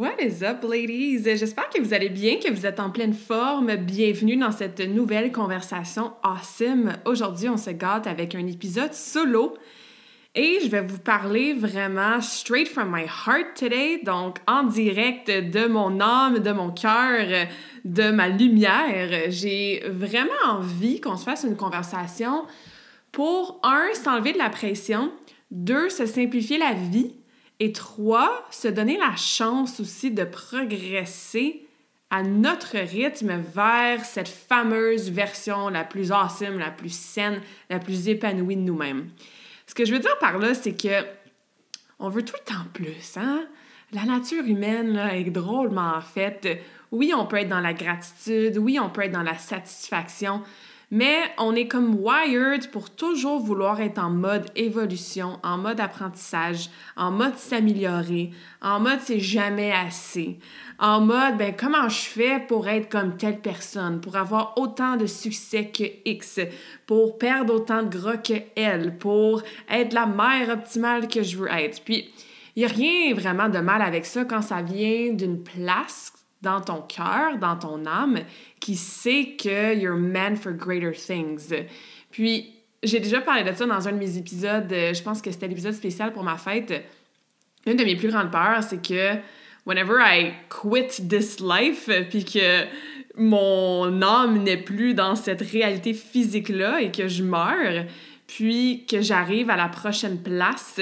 What is up, ladies? J'espère que vous allez bien, que vous êtes en pleine forme. Bienvenue dans cette nouvelle conversation awesome. Aujourd'hui, on se gâte avec un épisode solo et je vais vous parler vraiment straight from my heart today, donc en direct de mon âme, de mon cœur, de ma lumière. J'ai vraiment envie qu'on se fasse une conversation pour, un, s'enlever de la pression, deux, se simplifier la vie, et trois, se donner la chance aussi de progresser à notre rythme vers cette fameuse version la plus awesome, la plus saine, la plus épanouie de nous-mêmes. Ce que je veux dire par là, c'est que on veut tout le temps plus, hein? La nature humaine est drôlement faite. Oui, on peut être dans la gratitude, oui, on peut être dans la satisfaction, mais on est comme wired pour toujours vouloir être en mode évolution, en mode apprentissage, en mode s'améliorer, en mode c'est jamais assez, en mode ben comment je fais pour être comme telle personne, pour avoir autant de succès que X, pour perdre autant de gras que elle, pour être la mère optimale que je veux être. Puis il n'y a rien vraiment de mal avec ça quand ça vient d'une place dans ton cœur, dans ton âme, qui sait que you're meant for greater things. Puis, j'ai déjà parlé de ça dans un de mes épisodes, euh, je pense que c'était l'épisode spécial pour ma fête. Une de mes plus grandes peurs, c'est que whenever I quit this life, puis que mon âme n'est plus dans cette réalité physique-là et que je meurs, puis que j'arrive à la prochaine place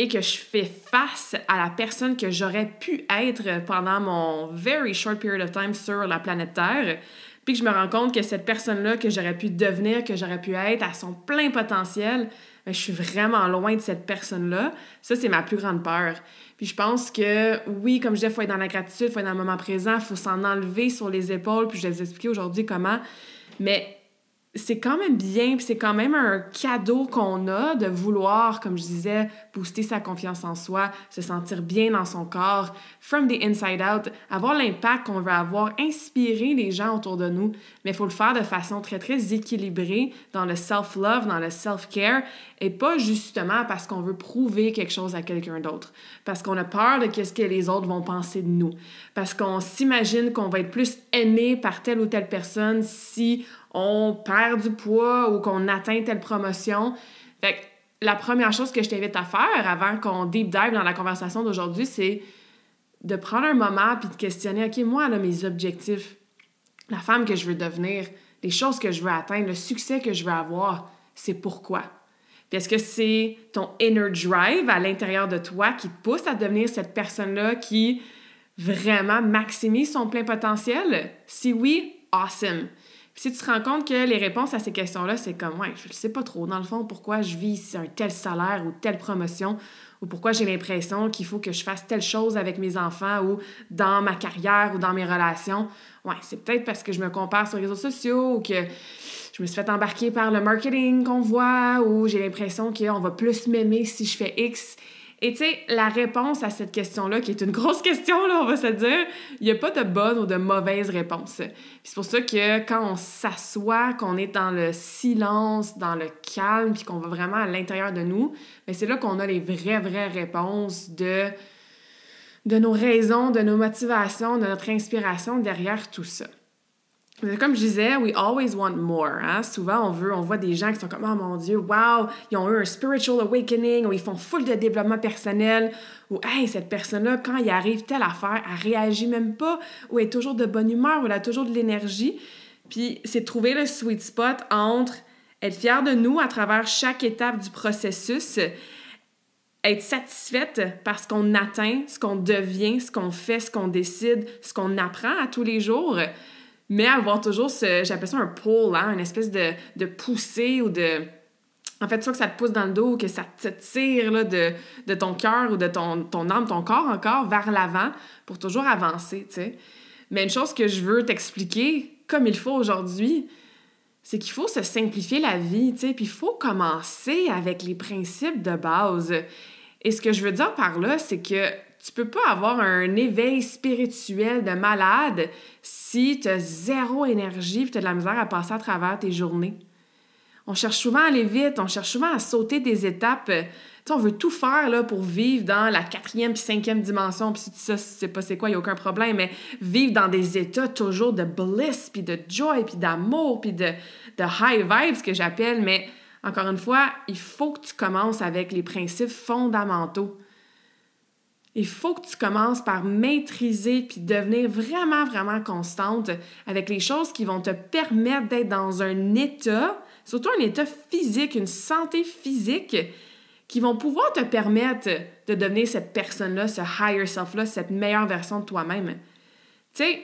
et que je fais face à la personne que j'aurais pu être pendant mon very short period of time sur la planète Terre, puis que je me rends compte que cette personne-là que j'aurais pu devenir, que j'aurais pu être à son plein potentiel, ben, je suis vraiment loin de cette personne-là. Ça, c'est ma plus grande peur. Puis je pense que, oui, comme je disais, il faut être dans la gratitude, il faut être dans le moment présent, il faut s'en enlever sur les épaules, puis je vais vous expliquer aujourd'hui comment. Mais c'est quand même bien, puis c'est quand même un cadeau qu'on a de vouloir, comme je disais, booster sa confiance en soi, se sentir bien dans son corps, from the inside out, avoir l'impact qu'on veut avoir, inspirer les gens autour de nous. Mais il faut le faire de façon très, très équilibrée dans le self-love, dans le self-care, et pas justement parce qu'on veut prouver quelque chose à quelqu'un d'autre, parce qu'on a peur de ce que les autres vont penser de nous, parce qu'on s'imagine qu'on va être plus aimé par telle ou telle personne si on perd du poids ou qu'on atteint telle promotion. Fait la première chose que je t'invite à faire avant qu'on deep dive dans la conversation d'aujourd'hui, c'est de prendre un moment puis de questionner, OK, moi, mes objectifs, la femme que je veux devenir, les choses que je veux atteindre, le succès que je veux avoir, c'est pourquoi? Est-ce que c'est ton inner drive à l'intérieur de toi qui te pousse à devenir cette personne-là qui vraiment maximise son plein potentiel? Si oui, awesome si tu te rends compte que les réponses à ces questions-là, c'est comme, ouais, je ne sais pas trop, dans le fond, pourquoi je vis un tel salaire ou telle promotion, ou pourquoi j'ai l'impression qu'il faut que je fasse telle chose avec mes enfants ou dans ma carrière ou dans mes relations. Ouais, c'est peut-être parce que je me compare sur les réseaux sociaux ou que je me suis fait embarquer par le marketing qu'on voit ou j'ai l'impression qu'on va plus m'aimer si je fais X. Et tu sais, la réponse à cette question-là, qui est une grosse question, là, on va se dire, il n'y a pas de bonne ou de mauvaise réponse. C'est pour ça que quand on s'assoit, qu'on est dans le silence, dans le calme, puis qu'on va vraiment à l'intérieur de nous, mais c'est là qu'on a les vraies, vraies réponses de, de nos raisons, de nos motivations, de notre inspiration derrière tout ça. Comme je disais, we always want more. Hein? Souvent, on veut, on voit des gens qui sont comme oh mon Dieu, wow, ils ont eu un spiritual awakening, ou ils font full de développement personnel, ou hey, cette personne-là, quand il arrive telle affaire, elle réagit même pas, ou elle est toujours de bonne humeur, ou elle a toujours de l'énergie. Puis c'est trouver le sweet spot entre être fier de nous à travers chaque étape du processus être satisfaite parce qu'on atteint ce qu'on devient, ce qu'on fait, ce qu'on décide, ce qu'on apprend à tous les jours, mais avoir toujours ce, j'appelle ça un pull, hein, une espèce de, de poussée ou de... En fait, soit que ça te pousse dans le dos, que ça te tire là, de, de ton cœur ou de ton, ton âme, ton corps encore vers l'avant pour toujours avancer, tu sais. Mais une chose que je veux t'expliquer, comme il faut aujourd'hui, c'est qu'il faut se simplifier la vie, tu sais, puis il faut commencer avec les principes de base. Et ce que je veux dire par là, c'est que tu peux pas avoir un éveil spirituel de malade si tu as zéro énergie et tu as de la misère à passer à travers tes journées. On cherche souvent à aller vite, on cherche souvent à sauter des étapes. Tu on veut tout faire là, pour vivre dans la quatrième puis cinquième dimension. Puis ça, c'est pas c'est quoi, il n'y a aucun problème. Mais vivre dans des états toujours de bliss, puis de joy, puis d'amour, puis de, de high vibes, que j'appelle. Mais encore une fois, il faut que tu commences avec les principes fondamentaux. Il faut que tu commences par maîtriser puis devenir vraiment, vraiment constante avec les choses qui vont te permettre d'être dans un état, surtout un état physique, une santé physique, qui vont pouvoir te permettre de devenir cette personne-là, ce higher self-là, cette meilleure version de toi-même. Tu sais,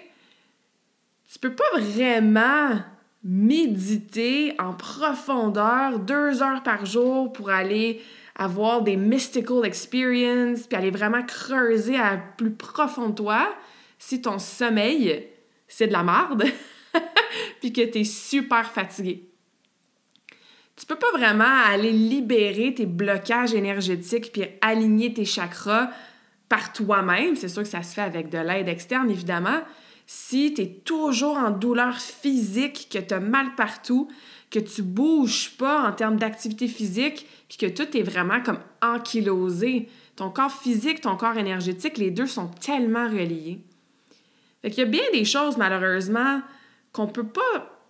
tu peux pas vraiment méditer en profondeur deux heures par jour pour aller avoir des mystical experiences, puis aller vraiment creuser à plus profond de toi si ton sommeil, c'est de la merde, puis que tu es super fatigué. Tu peux pas vraiment aller libérer tes blocages énergétiques puis aligner tes chakras par toi-même. C'est sûr que ça se fait avec de l'aide externe, évidemment, si tu es toujours en douleur physique, que tu as mal partout, que tu bouges pas en termes d'activité physique, puis que tout est vraiment comme ankylosé, ton corps physique, ton corps énergétique, les deux sont tellement reliés. Fait qu'il y a bien des choses, malheureusement, qu'on peut pas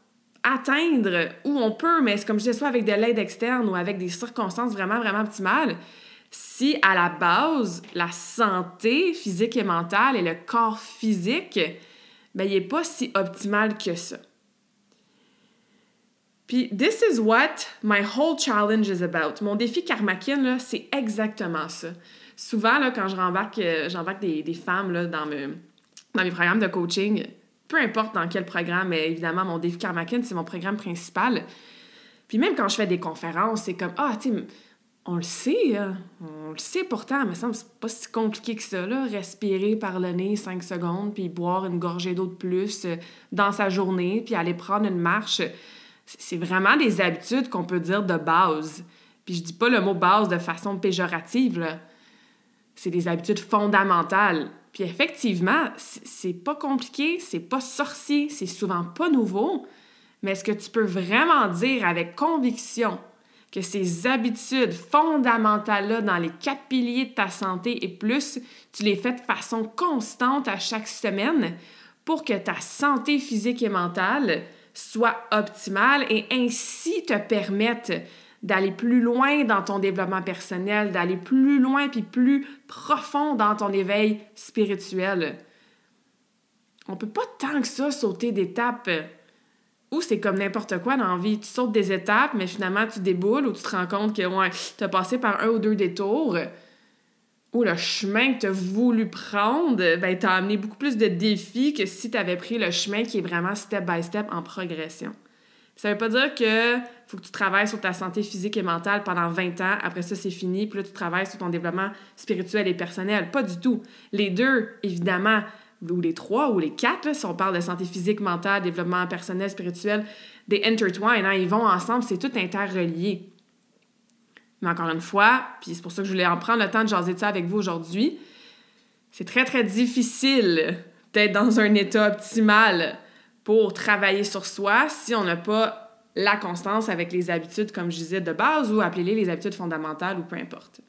atteindre, ou on peut, mais c'est comme je disais, soit avec de l'aide externe ou avec des circonstances vraiment, vraiment optimales, si à la base, la santé physique et mentale et le corps physique ben, il n'est pas si optimal que ça. Puis, this is what my whole challenge is about. Mon défi karmakin, c'est exactement ça. Souvent, là, quand je euh, j'embarque des, des, femmes là, dans, me, dans mes programmes de coaching, peu importe dans quel programme, mais évidemment, mon défi karmakin, c'est mon programme principal. Puis même quand je fais des conférences, c'est comme, ah, tu sais, on le sait, hein. on le sait pourtant, mais ça me semble pas si compliqué que ça, là. Respirer par le nez cinq secondes, puis boire une gorgée d'eau de plus euh, dans sa journée, puis aller prendre une marche. C'est vraiment des habitudes qu'on peut dire de base. Puis je dis pas le mot base de façon péjorative, là. C'est des habitudes fondamentales. Puis effectivement, c'est pas compliqué, c'est pas sorcier, c'est souvent pas nouveau, mais est-ce que tu peux vraiment dire avec conviction que ces habitudes fondamentales-là dans les quatre piliers de ta santé et plus, tu les fais de façon constante à chaque semaine pour que ta santé physique et mentale soit optimale et ainsi te permette d'aller plus loin dans ton développement personnel, d'aller plus loin puis plus profond dans ton éveil spirituel. On peut pas tant que ça sauter d'étapes ou c'est comme n'importe quoi dans la vie. Tu sautes des étapes, mais finalement, tu déboules ou tu te rends compte que ouais, tu as passé par un ou deux détours. Ou le chemin que tu as voulu prendre, ben, t'a amené beaucoup plus de défis que si tu avais pris le chemin qui est vraiment step by step en progression. Ça veut pas dire que faut que tu travailles sur ta santé physique et mentale pendant 20 ans, après ça c'est fini, puis là tu travailles sur ton développement spirituel et personnel. Pas du tout. Les deux, évidemment, ou les trois ou les quatre, si on parle de santé physique, mentale, développement personnel, spirituel, des intertwine, hein, ils vont ensemble, c'est tout interrelié. Mais encore une fois, puis c'est pour ça que je voulais en prendre le temps de jaser de ça avec vous aujourd'hui, c'est très, très difficile d'être dans un état optimal pour travailler sur soi si on n'a pas la constance avec les habitudes, comme je disais, de base ou appelez-les les habitudes fondamentales ou peu importe.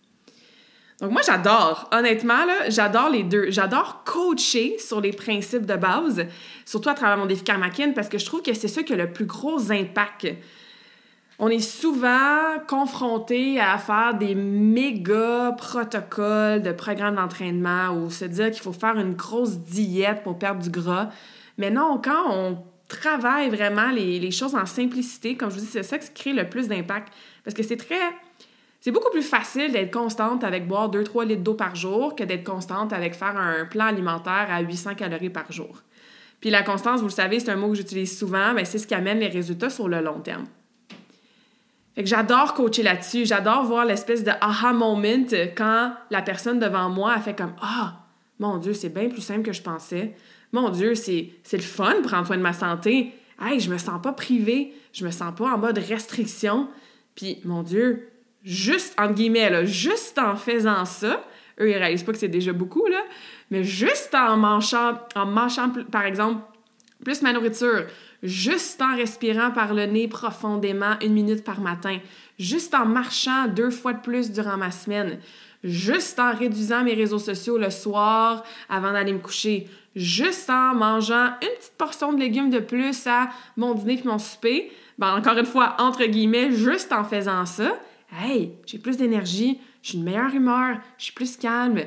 Donc moi, j'adore, honnêtement, j'adore les deux. J'adore coacher sur les principes de base, surtout à travers mon défi Karmakin, parce que je trouve que c'est ça qui a le plus gros impact. On est souvent confronté à faire des méga protocoles de programmes d'entraînement ou se dire qu'il faut faire une grosse diète pour perdre du gras. Mais non, quand on travaille vraiment les, choses en simplicité, comme je vous dis, c'est ça qui crée le plus d'impact. Parce que c'est très C'est beaucoup plus facile d'être constante avec boire 2-3 litres d'eau par jour que d'être constante avec faire un plan alimentaire à 800 calories par jour. Puis la constance, vous le savez, c'est un mot que j'utilise souvent, mais c'est ce qui amène les résultats sur le long terme. Fait que j'adore coacher là-dessus. J'adore voir l'espèce de aha moment quand la personne devant moi a fait comme Ah, mon Dieu, c'est bien plus simple que je pensais. Mon Dieu, c'est le fun de prendre soin de ma santé. Hey, je me sens pas privée. Je me sens pas en mode restriction. Puis, mon Dieu, juste, entre guillemets, là, juste en faisant ça, eux, ils réalisent pas que c'est déjà beaucoup, là, mais juste en mangeant, en mangeant, par exemple, plus ma nourriture, juste en respirant par le nez profondément une minute par matin, juste en marchant deux fois de plus durant ma semaine, juste en réduisant mes réseaux sociaux le soir avant d'aller me coucher, juste en mangeant une petite portion de légumes de plus à mon dîner et mon souper, ben encore une fois, entre guillemets, juste en faisant ça, hey, j'ai plus d'énergie, j'ai une meilleure humeur, je suis plus calme,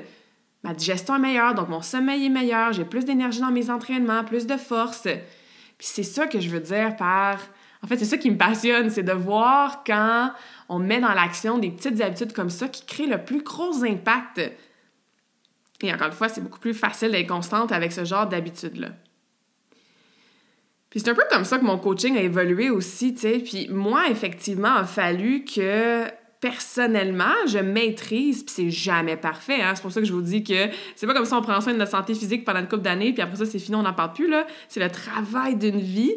ma digestion est meilleure, donc mon sommeil est meilleur, j'ai plus d'énergie dans mes entraînements, plus de force. Puis c'est ça que je veux dire par... En fait, c'est ça qui me passionne, c'est de voir quand on met dans l'action des petites habitudes comme ça qui créent le plus gros impact. Et encore une fois, c'est beaucoup plus facile d'être constante avec ce genre d'habitudes-là. Puis c'est un peu comme ça que mon coaching a évolué aussi, tu sais. Puis moi, effectivement, a fallu que personnellement, je maîtrise, puis c'est jamais parfait. Hein? C'est pour ça que je vous dis que c'est pas comme ça on prend soin de notre santé physique pendant une couple d'années, puis après ça, c'est fini, on n'en parle plus. là. C'est le travail d'une vie.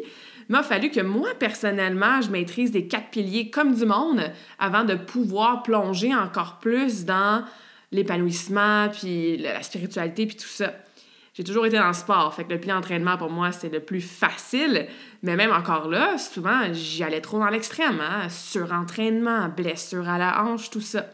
Il a fallu que moi, personnellement, je maîtrise des quatre piliers comme du monde avant de pouvoir plonger encore plus dans l'épanouissement, puis la spiritualité, puis tout ça. J'ai toujours été dans le sport, fait que le pilier d'entraînement, pour moi, c'est le plus facile. Mais même encore là, souvent, j'y allais trop dans l'extrême. Hein? Surentraînement, blessure à la hanche, tout ça.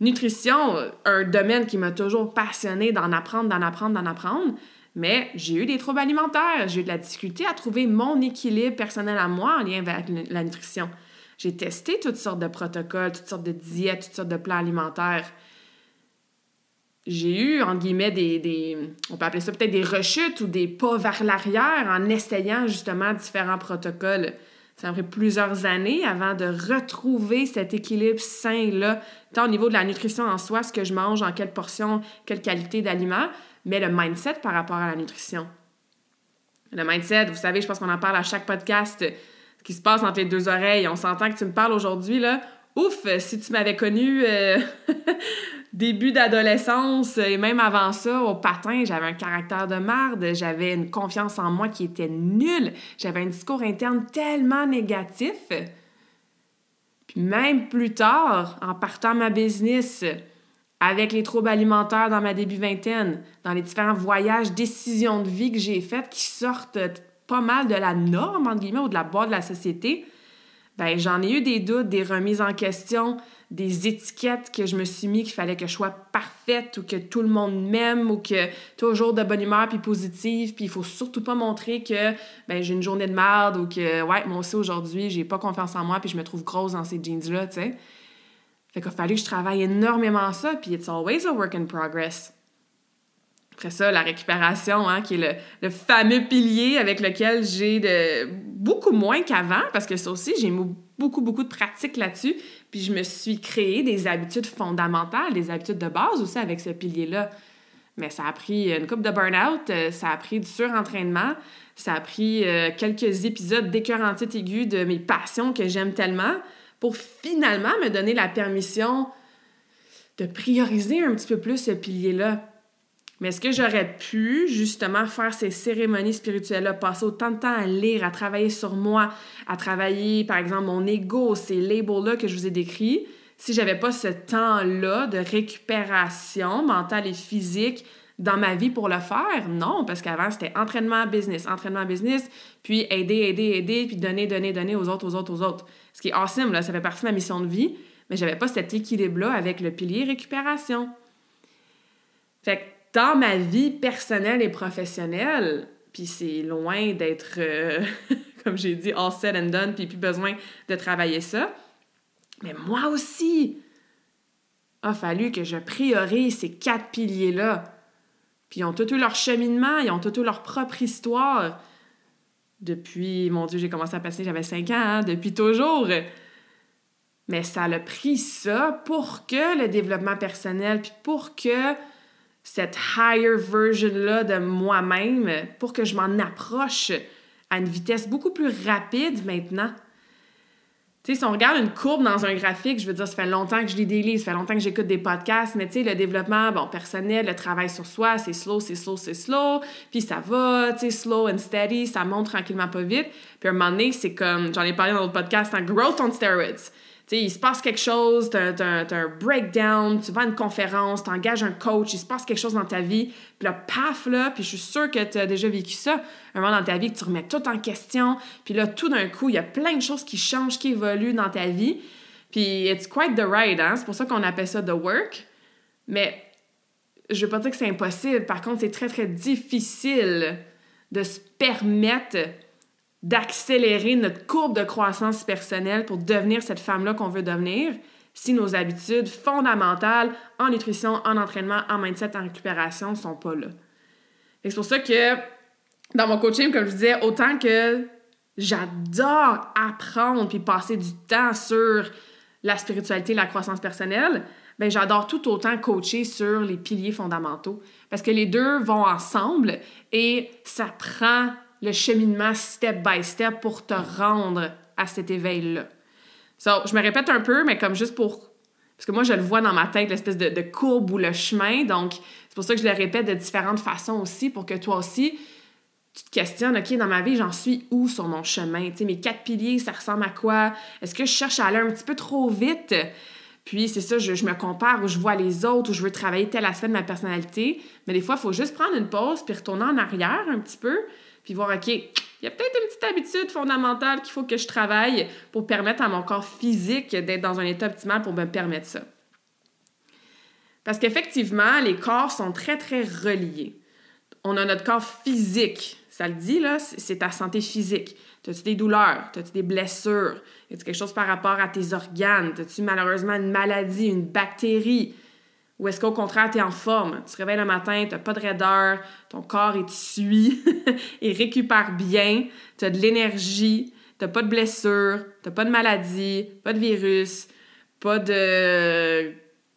Nutrition, un domaine qui m'a toujours passionné d'en apprendre, d'en apprendre, d'en apprendre. Mais j'ai eu des troubles alimentaires. J'ai eu de la difficulté à trouver mon équilibre personnel à moi en lien avec la nutrition. J'ai testé toutes sortes de protocoles, toutes sortes de diètes, toutes sortes de plans alimentaires j'ai eu, entre guillemets, des, on peut appeler ça peut-être des rechutes ou des pas vers l'arrière en essayant justement différents protocoles. Ça m'a pris plusieurs années avant de retrouver cet équilibre sain-là, tant au niveau de la nutrition en soi, ce que je mange, en quelle portion, quelle qualité d'aliments, mais le mindset par rapport à la nutrition. Le mindset, vous savez, je pense qu'on en parle à chaque podcast, ce qui se passe entre les deux oreilles. On s'entend que tu me parles aujourd'hui, là. Ouf, si tu m'avais connu euh, début d'adolescence et même avant ça, au patin, j'avais un caractère de marde, j'avais une confiance en moi qui était nulle, j'avais un discours interne tellement négatif. Puis même plus tard, en partant ma business, avec les troubles alimentaires dans ma début vingtaine, dans les différents voyages, décisions de vie que j'ai faites qui sortent pas mal de la norme, entre guillemets, ou de la boîte de la société, ben j'en ai eu des doutes, des remises en question, des étiquettes que je me suis mis qu'il fallait que je sois parfaite ou que tout le monde m'aime ou que toujours de bonne humeur puis positive. Puis il faut surtout pas montrer que ben j'ai une journée de merde ou que ouais moi aussi aujourd'hui j'ai pas confiance en moi puis je me trouve grosse dans ces jeans là tu sais. Fait qu'il a fallu que je travaille énormément ça puis it's always a work in progress. Après ça, la récupération, hein, qui est le, le, fameux pilier avec lequel j'ai beaucoup moins qu'avant, parce que ça aussi, j'ai beaucoup, beaucoup de pratiques là-dessus. Puis je me suis créé des habitudes fondamentales, des habitudes de base aussi avec ce pilier-là. Mais ça a pris une coupe de burn-out, euh, ça a pris du surentraînement, ça a pris euh, quelques épisodes d'écœurantite aiguë de mes passions que j'aime tellement pour finalement me donner la permission de prioriser un petit peu plus ce pilier-là. Mais est-ce que j'aurais pu justement faire ces cérémonies spirituelles-là, passer autant de temps à lire, à travailler sur moi, à travailler, par exemple, mon ego, ces labels-là que je vous ai décrits, si j'avais pas ce temps-là de récupération mentale et physique dans ma vie pour le faire? Non, parce qu'avant, c'était entraînement business, entraînement business, puis aider, aider, aider, puis donner, donner, donner aux autres, aux autres, aux autres. Ce qui est awesome, ça fait partie de ma mission de vie, mais j'avais pas cet équilibre-là avec le pilier récupération. Fait que dans ma vie personnelle et professionnelle, puis c'est loin d'être, euh, comme j'ai dit, all said and done, puis plus besoin de travailler ça. Mais moi aussi, a fallu que je priorise ces quatre piliers-là. Puis ils ont tout eu leur cheminement, ils ont tout eu leur propre histoire. Depuis, mon Dieu, j'ai commencé à passer, j'avais cinq ans, hein, depuis toujours. Mais ça a pris ça pour que le développement personnel, puis pour que cette higher version-là de moi-même, pour que je m'en approche à une vitesse beaucoup plus rapide maintenant. Tu sais, si on regarde une courbe dans un graphique, je veux dire, ça fait longtemps que je lis des livres, ça fait longtemps que j'écoute des podcasts, mais tu sais, le développement, bon, personnel, le travail sur soi, c'est slow, c'est slow, c'est slow, puis ça va, tu sais, slow and steady, ça monte tranquillement pas vite. Puis à un moment donné, c'est comme, j'en ai parlé dans l'autre podcast, un growth on steroids sais, il se passe quelque chose, tu as, un breakdown, tu vas à une conférence, tu engages un coach, il se passe quelque chose dans ta vie, puis là, paf, là, puis je suis sûre que tu as déjà vécu ça, un moment dans ta vie que tu remets tout en question, puis là, tout d'un coup, il y a plein de choses qui changent, qui évoluent dans ta vie, puis it's quite the ride, hein? c'est pour ça qu'on appelle ça the work, mais je veux pas dire que c'est impossible, par contre, c'est très, très difficile de se permettre d'accélérer notre courbe de croissance personnelle pour devenir cette femme-là qu'on veut devenir si nos habitudes fondamentales en nutrition, en entraînement, en mindset, en récupération ne sont pas là. C'est pour ça que dans mon coaching, comme je disais, autant que j'adore apprendre puis passer du temps sur la spiritualité, la croissance personnelle, ben j'adore tout autant coacher sur les piliers fondamentaux parce que les deux vont ensemble et ça prend le cheminement step by step pour te rendre à cet éveil-là. So, je me répète un peu, mais comme juste pour. Parce que moi, je le vois dans ma tête, l'espèce de, courbe ou le chemin. Donc, c'est pour ça que je le répète de différentes façons aussi, pour que toi aussi, tu te questionnes, OK, dans ma vie, j'en suis où sur mon chemin? Tu sais, mes quatre piliers, ça ressemble à quoi? Est-ce que je cherche à aller un petit peu trop vite? Puis, c'est ça, je, je, me compare ou je vois les autres ou je veux travailler tel aspect de ma personnalité. Mais des fois, il faut juste prendre une pause puis retourner en arrière un petit peu puis voir, OK, il y a peut-être une petite habitude fondamentale qu'il faut que je travaille pour permettre à mon corps physique d'être dans un état optimal pour me permettre ça. Parce qu'effectivement, les corps sont très, très reliés. On a notre corps physique, ça le dit, là, c'est ta santé physique. As-tu des douleurs? As-tu des blessures? Y a quelque chose par rapport à tes organes? As-tu malheureusement une maladie, une bactérie? Ou est-ce qu'au contraire, tu es en forme? Tu te réveilles le matin, tu n'as pas de raideur, ton corps est suit, il récupère bien, tu as de l'énergie, tu n'as pas de blessure, tu pas de maladie, pas de virus, pas de,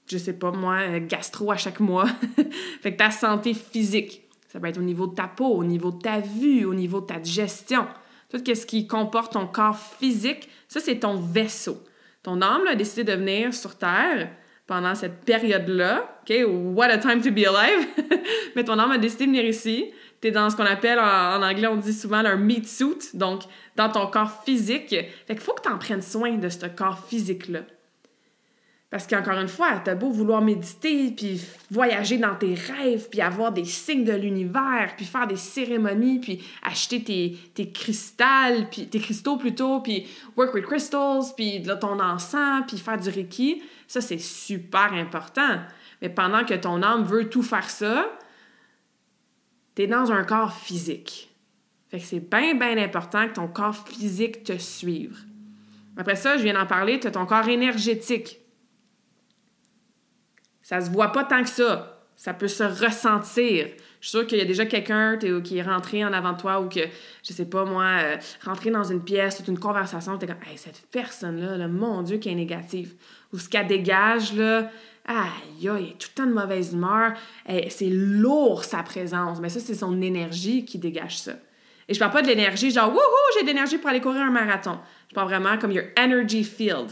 je sais pas moi, gastro à chaque mois. fait que ta santé physique, ça peut être au niveau de ta peau, au niveau de ta vue, au niveau de ta digestion. Tout ce qui comporte ton corps physique, ça, c'est ton vaisseau. Ton âme a décidé de venir sur Terre pendant cette période-là. OK? What a time to be alive! Mais ton âme a décidé de venir ici. Tu es dans ce qu'on appelle, en, anglais, on dit souvent un meat suit, donc dans ton corps physique. Fait qu'il faut que tu en prennes soin de ce corps physique-là. Parce qu'encore une fois, t'as beau vouloir méditer, puis voyager dans tes rêves, puis avoir des signes de l'univers, puis faire des cérémonies, puis acheter tes, tes cristals, puis tes cristaux plutôt, puis work with crystals, puis de ton encens, puis faire du reiki. Ça, c'est super important. Mais pendant que ton âme veut tout faire ça, t'es dans un corps physique. Fait que c'est bien, bien important que ton corps physique te suive. Après ça, je viens d'en parler, tu as ton corps énergétique. Ça se voit pas tant que ça. Ça peut se ressentir. Je suis sûre qu'il y a déjà quelqu'un qui est rentré en avant de toi ou que, je sais pas moi, euh, rentré dans une pièce, toute une conversation, tu es comme, hey, cette personne-là, mon Dieu, qui est négative. Ou ce qu'elle dégage, là, aïe, il est tout le temps de mauvaise humeur. c'est lourd sa présence. Mais ça, c'est son énergie qui dégage ça. Et je parle pas de l'énergie, genre, wouhou, j'ai de l'énergie pour aller courir un marathon. Je parle vraiment comme your energy field.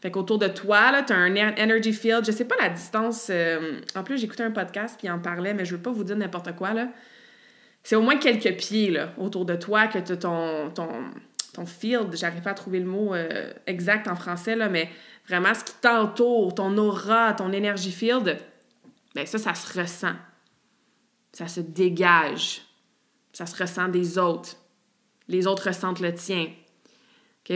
Fait qu'autour de toi, tu as un energy field. Je sais pas la distance. Euh, en plus, j'écoutais un podcast qui en parlait, mais je veux pas vous dire n'importe quoi. là. C'est au moins quelques pieds là, autour de toi que tu as ton, ton, ton field. J'arrive pas à trouver le mot euh, exact en français, là, mais vraiment ce qui t'entoure, ton aura, ton energy field, ben ça, ça se ressent. Ça se dégage. Ça se ressent des autres. Les autres ressentent le tien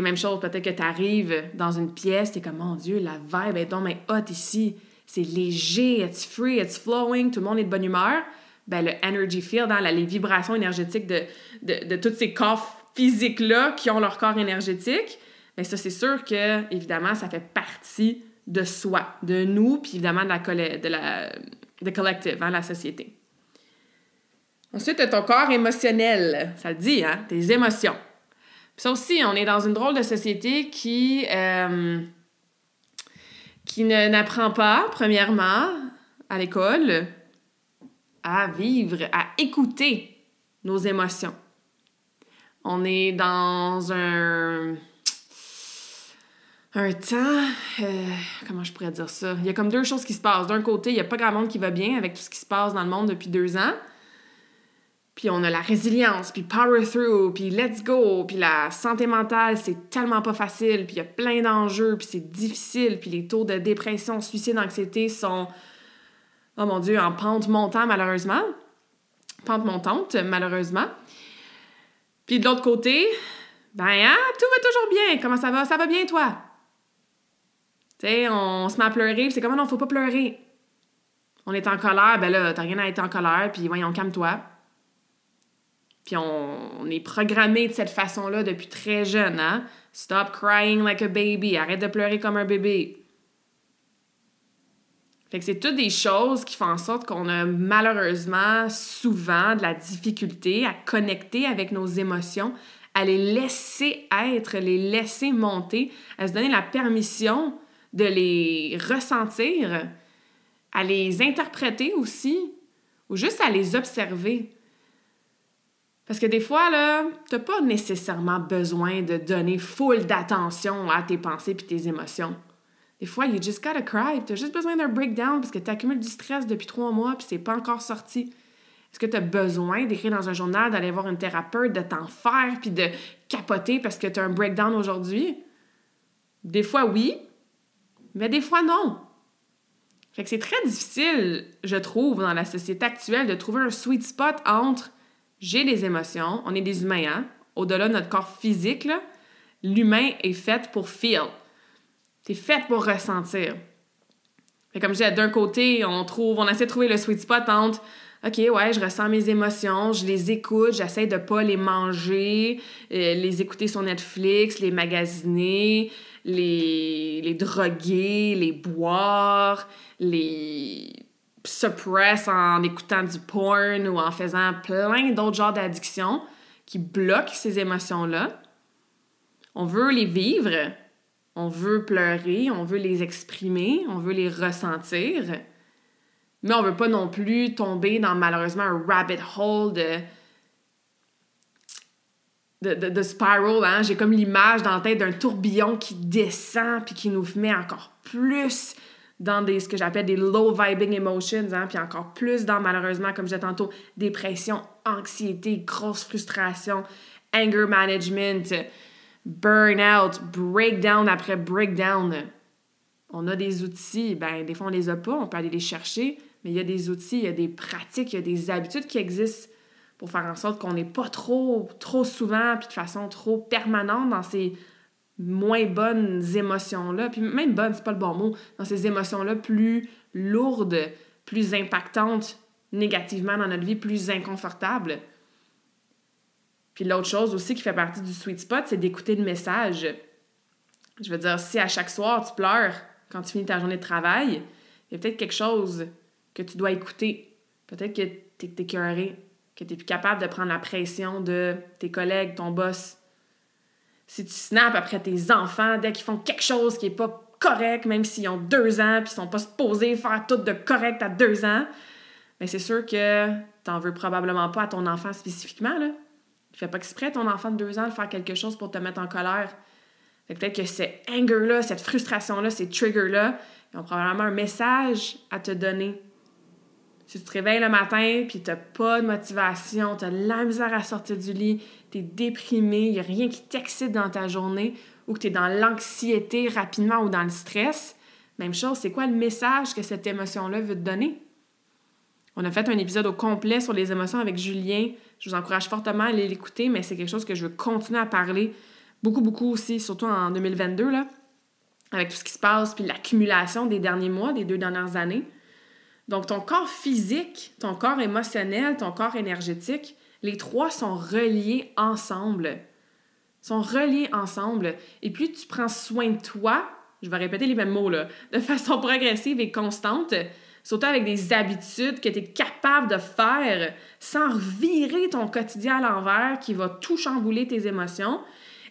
même chose, peut-être que tu arrives dans une pièce, tu es comme, mon Dieu, la vibe est donc hot ici. C'est léger, it's free, it's flowing, tout le monde est de bonne humeur. Ben, le energy field, hein, les vibrations énergétiques de, de, de tous ces corps physiques-là qui ont leur corps énergétique, ben ça, c'est sûr que, évidemment, ça fait partie de soi, de nous, puis évidemment de la, de la de collective, hein, la société. Ensuite, ton corps émotionnel. Ça le dit, hein? Tes émotions ça aussi, on est dans une drôle de société qui, euh, qui n'apprend pas, premièrement, à l'école, à vivre, à écouter nos émotions. On est dans un un temps, euh, comment je pourrais dire ça? Il y a comme deux choses qui se passent. D'un côté, il n'y a pas grand monde qui va bien avec tout ce qui se passe dans le monde depuis deux ans. Puis on a la résilience, puis power through, puis let's go, puis la santé mentale, c'est tellement pas facile, puis il y a plein d'enjeux, puis c'est difficile, puis les taux de dépression, suicide, anxiété sont, oh mon Dieu, en pente montante malheureusement. Pente montante malheureusement. Puis de l'autre côté, ben hein, tout va toujours bien. Comment ça va? Ça va bien toi? Tu sais, on se met à pleurer, c'est comme non, faut pas pleurer. On est en colère, ben là, t'as rien à être en colère, puis voyons, calme-toi. Puis on, est programmé de cette façon-là depuis très jeune, hein? Stop crying like a baby, arrête de pleurer comme un bébé. Fait que c'est toutes des choses qui font en sorte qu'on a malheureusement souvent de la difficulté à connecter avec nos émotions, à les laisser être, les laisser monter, à se donner la permission de les ressentir, à les interpréter aussi, ou juste à les observer. Parce que des fois, là, t'as pas nécessairement besoin de donner full d'attention à tes pensées puis tes émotions. Des fois, you just gotta cry. T'as juste besoin d'un breakdown parce que t'accumules du stress depuis trois mois puis c'est pas encore sorti. Est-ce que tu as besoin d'écrire dans un journal, d'aller voir une thérapeute, de t'en faire puis de capoter parce que tu as un breakdown aujourd'hui? Des fois, oui, mais des fois non. Fait que c'est très difficile, je trouve, dans la société actuelle, de trouver un sweet spot entre j'ai des émotions, on est des humains, hein? Au-delà de notre corps physique, l'humain est fait pour feel. C'est fait pour ressentir. Fait comme je disais, d'un côté, on trouve, on essaie de trouver le sweet spot entre OK, ouais, je ressens mes émotions, je les écoute, j'essaie de pas les manger, euh, les écouter sur Netflix, les magasiner, les, les droguer, les boire, les suppress en écoutant du porn ou en faisant plein d'autres genres d'addictions qui bloquent ces émotions-là. On veut les vivre, on veut pleurer, on veut les exprimer, on veut les ressentir. Mais on veut pas non plus tomber dans malheureusement un rabbit hole de de, de, spiral, hein? j'ai comme l'image dans la tête d'un tourbillon qui descend puis qui nous met encore plus dans des, ce que j'appelle des low vibing emotions, hein? puis encore plus dans, malheureusement, comme je disais tantôt, dépression, anxiété, grosse frustration, anger management, burnout, breakdown après breakdown. On a des outils, ben des fois on les a pas, on peut aller les chercher, mais il y a des outils, il y a des pratiques, il y a des habitudes qui existent pour faire en sorte qu'on n'est pas trop, trop souvent, puis de façon trop permanente dans ces moins bonnes émotions-là, puis même bonnes, c'est pas le bon mot, dans ces émotions-là plus lourdes, plus impactantes négativement dans notre vie, plus inconfortables. Puis l'autre chose aussi qui fait partie du sweet spot, c'est d'écouter le message. Je veux dire, si à chaque soir tu pleures quand tu finis ta journée de travail, il y a peut-être quelque chose que tu dois écouter. Peut-être que tu es écœuré, que tu n'es plus capable de prendre la pression de tes collègues, ton boss. Si tu snaps après tes enfants dès qu'ils font quelque chose qui n'est pas correct, même s'ils ont deux ans puis ils sont pas supposés faire tout de correct à deux ans, bien c'est sûr que tu n'en veux probablement pas à ton enfant spécifiquement. Là. Fais pas exprès ton enfant de deux ans de faire quelque chose pour te mettre en colère. peut-être que cet anger-là, cette frustration-là, ces triggers-là, ils ont probablement un message à te donner si tu te réveilles le matin puis tu n'as pas de motivation, tu as la misère à sortir du lit, tu es déprimé, il n'y a rien qui t'excite dans ta journée ou que tu es dans l'anxiété rapidement ou dans le stress, même chose, c'est quoi le message que cette émotion-là veut te donner? On a fait un épisode au complet sur les émotions avec Julien. Je vous encourage fortement à aller l'écouter, mais c'est quelque chose que je veux continuer à parler beaucoup, beaucoup aussi, surtout en 2022, là, avec tout ce qui se passe, puis l'accumulation des derniers mois, des deux dernières années. Donc, ton corps physique, ton corps émotionnel, ton corps énergétique, les trois sont reliés ensemble. sont reliés ensemble. Et plus tu prends soin de toi, je vais répéter les mêmes mots, là, de façon progressive et constante, surtout avec des habitudes que tu es capable de faire sans virer ton quotidien à l'envers qui va tout chambouler tes émotions,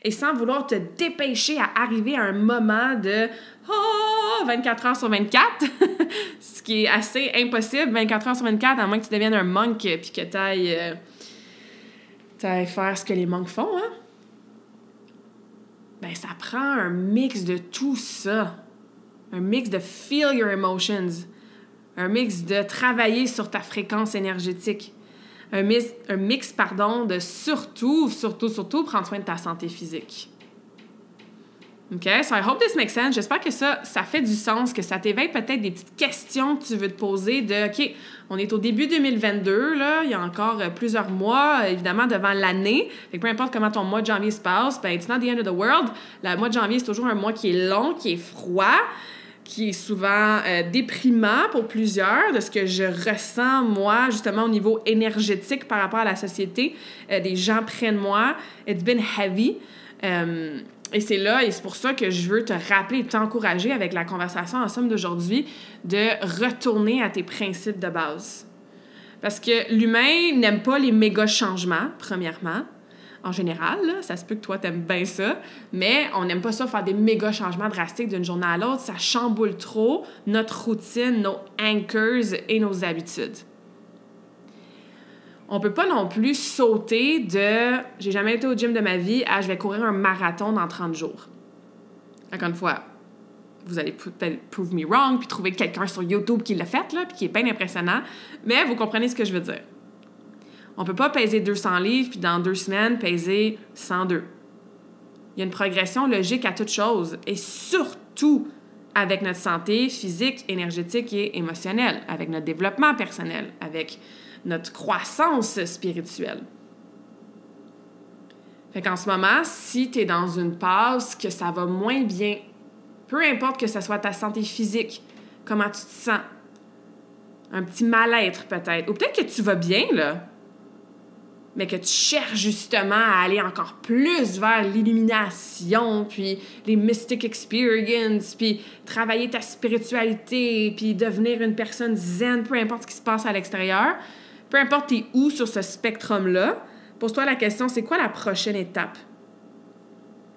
et sans vouloir te dépêcher à arriver à un moment de oh, 24 heures sur 24, ce qui est assez impossible, 24 heures sur 24, à moins que tu deviennes un monk puis que tu ailles, euh, faire ce que les monks font. Hein? Ben, ça prend un mix de tout ça. Un mix de feel your emotions. Un mix de travailler sur ta fréquence énergétique un mix, pardon, de surtout, surtout, surtout prendre soin de ta santé physique. OK? So I hope this makes sense. J'espère que ça, ça fait du sens, que ça t'éveille peut-être des petites questions que tu veux te poser de OK, on est au début 2022, là, il y a encore euh, plusieurs mois, évidemment, devant l'année. Fait peu importe comment ton mois de janvier se passe, ben, it's not the end of the world. Le mois de janvier, c'est toujours un mois qui est long, qui est froid qui est souvent euh, déprimant pour plusieurs, de ce que je ressens, moi, justement, au niveau énergétique par rapport à la société. Euh, des gens de moi. It's been heavy. Euh, et c'est là, et c'est pour ça que je veux te rappeler et t'encourager avec la conversation en somme d'aujourd'hui de retourner à tes principes de base. Parce que l'humain n'aime pas les méga changements, premièrement en général. Ça se peut que toi, t'aimes bien ça, mais on n'aime pas ça faire des méga changements drastiques d'une journée à l'autre. Ça chamboule trop notre routine, nos anchors et nos habitudes. On peut pas non plus sauter de j'ai jamais été au gym de ma vie à je vais courir un marathon dans 30 jours. Encore une fois, vous allez peut-être prove me wrong puis trouver quelqu'un sur YouTube qui l'a fait là puis qui est bien impressionnant, mais vous comprenez ce que je veux dire. On peut pas peser 200 livres puis dans deux semaines peser 102. Il y a une progression logique à toute chose et surtout avec notre santé physique, énergétique et émotionnelle, avec notre développement personnel, avec notre croissance spirituelle. Fait qu'en ce moment, si tu es dans une passe que ça va moins bien, peu importe que ce soit ta santé physique, comment tu te sens, un petit mal-être peut-être, ou peut-être que tu vas bien, là, mais que tu cherches justement à aller encore plus vers l'illumination, puis les mystic experience, puis travailler ta spiritualité, puis devenir une personne zen, peu importe ce qui se passe à l'extérieur, peu importe t'es où sur ce spectrum-là, pose-toi la question, c'est quoi la prochaine étape?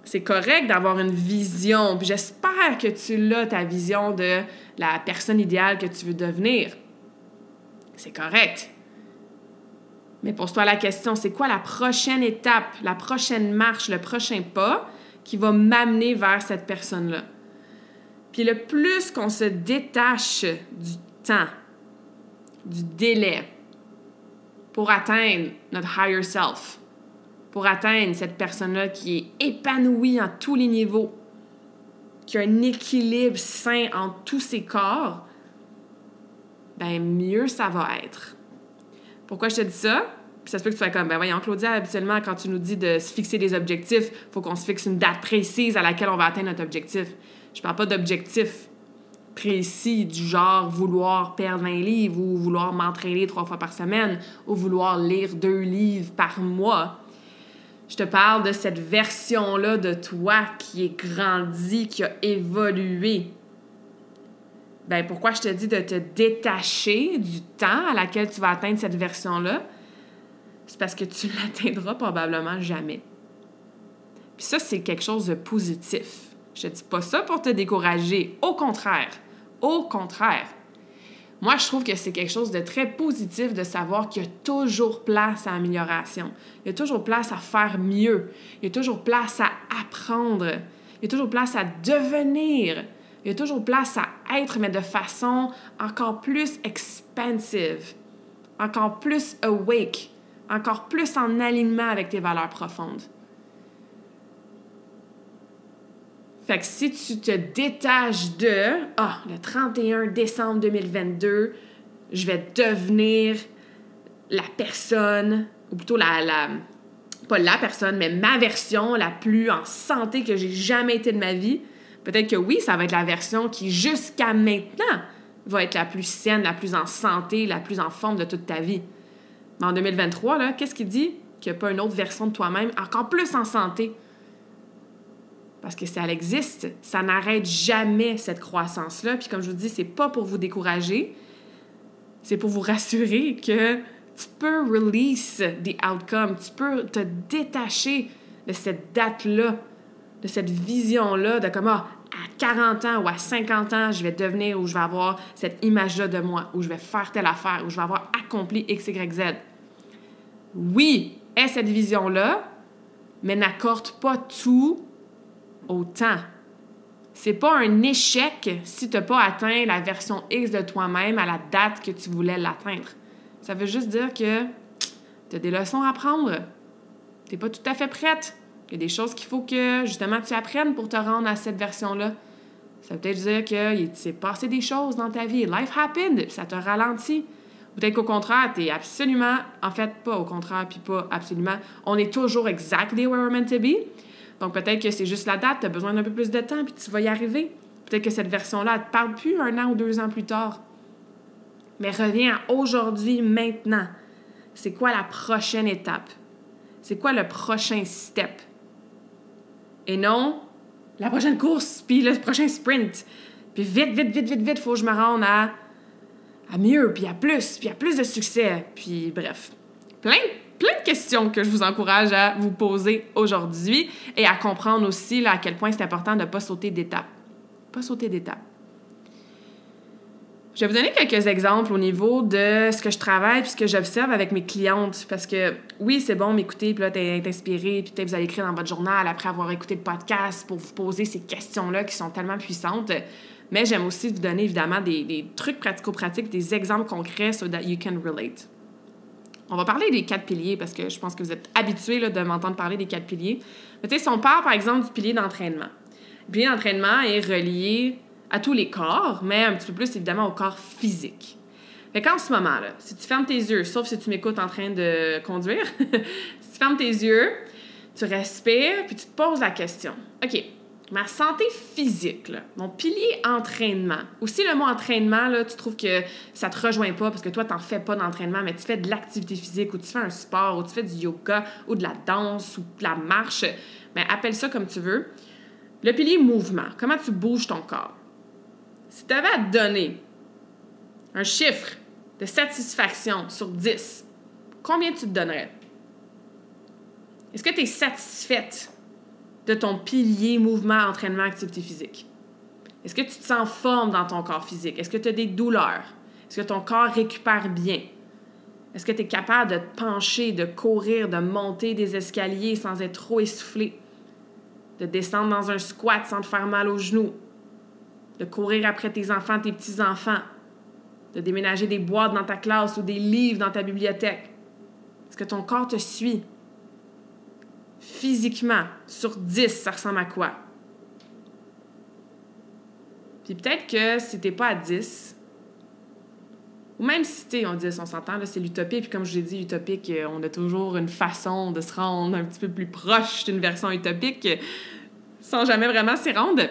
C'est correct d'avoir une vision, puis j'espère que tu l'as, ta vision de la personne idéale que tu veux devenir. C'est correct. Mais pose-toi la question, c'est quoi la prochaine étape, la prochaine marche, le prochain pas qui va m'amener vers cette personne-là? Puis le plus qu'on se détache du temps, du délai pour atteindre notre higher self, pour atteindre cette personne-là qui est épanouie en tous les niveaux, qui a un équilibre sain en tous ses corps, ben mieux ça va être. Pourquoi je te dis ça? Ça se peut que tu sois comme, ben voyons, Claudia, habituellement, quand tu nous dis de se fixer des objectifs, il faut qu'on se fixe une date précise à laquelle on va atteindre notre objectif. Je parle pas d'objectif précis du genre vouloir perdre 20 livres ou vouloir m'entraîner trois fois par semaine ou vouloir lire deux livres par mois. Je te parle de cette version-là de toi qui est grandie, qui a évolué, ben pourquoi je te dis de te détacher du temps à laquelle tu vas atteindre cette version-là? C'est parce que tu l'atteindras probablement jamais. Puis ça, c'est quelque chose de positif. Je te dis pas ça pour te décourager. Au contraire. Au contraire. Moi, je trouve que c'est quelque chose de très positif de savoir qu'il y a toujours place à amélioration. Il y a toujours place à faire mieux. Il y a toujours place à apprendre. Il y a toujours place à devenir. Il y a toujours place à être, mais de façon encore plus expansive, encore plus awake, encore plus en alignement avec tes valeurs profondes. Fait que si tu te détaches de Ah, le 31 décembre 2022, je vais devenir la personne, ou plutôt la, la pas la personne, mais ma version la plus en santé que j'ai jamais été de ma vie, Peut-être que oui, ça va être la version qui, jusqu'à maintenant, va être la plus saine, la plus en santé, la plus en forme de toute ta vie. Mais en 2023, là, qu'est-ce qui dit qu'il n'y a pas une autre version de toi-même encore plus en santé? Parce que si elle existe, ça n'arrête jamais cette croissance-là. Puis comme je vous dis, c'est pas pour vous décourager, c'est pour vous rassurer que tu peux release the outcome, tu peux te détacher de cette date-là, de cette vision-là, de comment à 40 ans ou à 50 ans, je vais devenir ou je vais avoir cette image-là de moi, où je vais faire telle affaire, où je vais avoir accompli X, Y, Z. Oui, aie cette vision-là, mais n'accorde pas tout au temps. C'est pas un échec si tu n'as pas atteint la version X de toi-même à la date que tu voulais l'atteindre. Ça veut juste dire que tu as des leçons à apprendre. Tu n'es pas tout à fait prête. Il y a des choses qu'il faut que justement tu apprennes pour te rendre à cette version-là. Ça veut peut-être dire qu'il s'est passé des choses dans ta vie. Life happened, ça te ralentit. Peut-être qu'au contraire, tu es absolument, en fait, pas au contraire, puis pas absolument. On est toujours exactly where we're meant to be. Donc peut-être que c'est juste la date, tu as besoin d'un peu plus de temps, puis tu vas y arriver. Peut-être que cette version-là, elle ne te parle plus un an ou deux ans plus tard. Mais reviens à aujourd'hui, maintenant. C'est quoi la prochaine étape? C'est quoi le prochain step? Et non, la prochaine course, puis le prochain sprint. Puis vite, vite, vite, vite, vite, faut que je me rende à, à mieux, puis à plus, puis à plus de succès. Puis bref, plein, plein de questions que je vous encourage à vous poser aujourd'hui et à comprendre aussi à quel point c'est important de ne pas sauter d'étape. Pas sauter d'étape. Je vais vous donner quelques exemples au niveau de ce que je travaille puis ce que j'observe avec mes clientes. Parce que oui, c'est bon m'écouter, puis là, t'es inspiré, puis peut-être vous allez écrire dans votre journal après avoir écouté le podcast pour vous poser ces questions-là qui sont tellement puissantes. Mais j'aime aussi vous donner évidemment des, trucs pratico-pratiques, des exemples concrets so that you can relate. On va parler des quatre piliers parce que je pense que vous êtes habitués de m'entendre parler des quatre piliers. Mais tu sais, si on part par exemple du pilier d'entraînement, le pilier d'entraînement est relié à tous les corps, mais un petit peu plus évidemment au corps physique. Fait qu'en ce moment-là, si tu fermes tes yeux, sauf si tu m'écoutes en train de conduire, si tu fermes tes yeux, tu respires, puis tu te poses la question. OK, ma santé physique, mon pilier entraînement. Aussi, le mot entraînement, là, tu trouves que ça te rejoint pas parce que toi, tu n'en fais pas d'entraînement, mais tu fais de l'activité physique ou tu fais un sport ou tu fais du yoga ou de la danse ou de la marche. Mais appelle ça comme tu veux. Le pilier mouvement, comment tu bouges ton corps? Si tu avais à te donner un chiffre de satisfaction sur 10, combien tu te donnerais? Est-ce que tu es satisfaite de ton pilier mouvement, entraînement, activité physique? Est-ce que tu te sens forme dans ton corps physique? Est-ce que tu as des douleurs? Est-ce que ton corps récupère bien? Est-ce que tu es capable de te pencher, de courir, de monter des escaliers sans être trop essoufflé? De descendre dans un squat sans te faire mal aux genoux? De courir après tes enfants, tes petits-enfants, de déménager des boîtes dans ta classe ou des livres dans ta bibliothèque. Est-ce que ton corps te suit? Physiquement, sur 10, ça ressemble à quoi? Puis peut-être que si t'es pas à 10, ou même si t'es, on dit, on s'entend, c'est l'utopie, puis comme je l'ai dit, utopique, on a toujours une façon de se rendre un petit peu plus proche d'une version utopique sans jamais vraiment s'y rendre.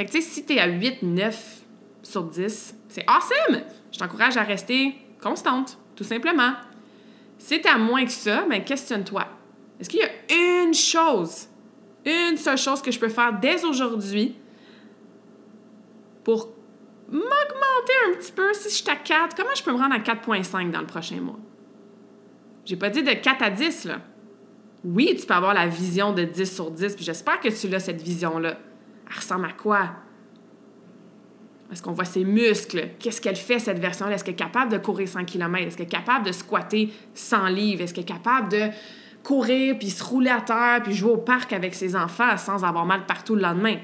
Fait que, tu sais, si t'es à 8, 9 sur 10, c'est awesome! Je t'encourage à rester constante, tout simplement. Si t'es à moins que ça, ben questionne-toi. Est-ce qu'il y a une chose, une seule chose que je peux faire dès aujourd'hui pour m'augmenter un petit peu si je suis à 4? Comment je peux me rendre à 4.5 dans le prochain mois? J'ai pas dit de 4 à 10, là. Oui, tu peux avoir la vision de 10 sur 10, puis j'espère que tu as cette vision-là elle ressemble à quoi? Est-ce qu'on voit ses muscles? Qu'est-ce qu'elle fait, cette version-là? Est-ce qu'elle est capable de courir 100 km? Est-ce qu'elle est capable de squatter 100 livres? Est-ce qu'elle est capable de courir, puis se rouler à terre, puis jouer au parc avec ses enfants sans avoir mal partout le lendemain?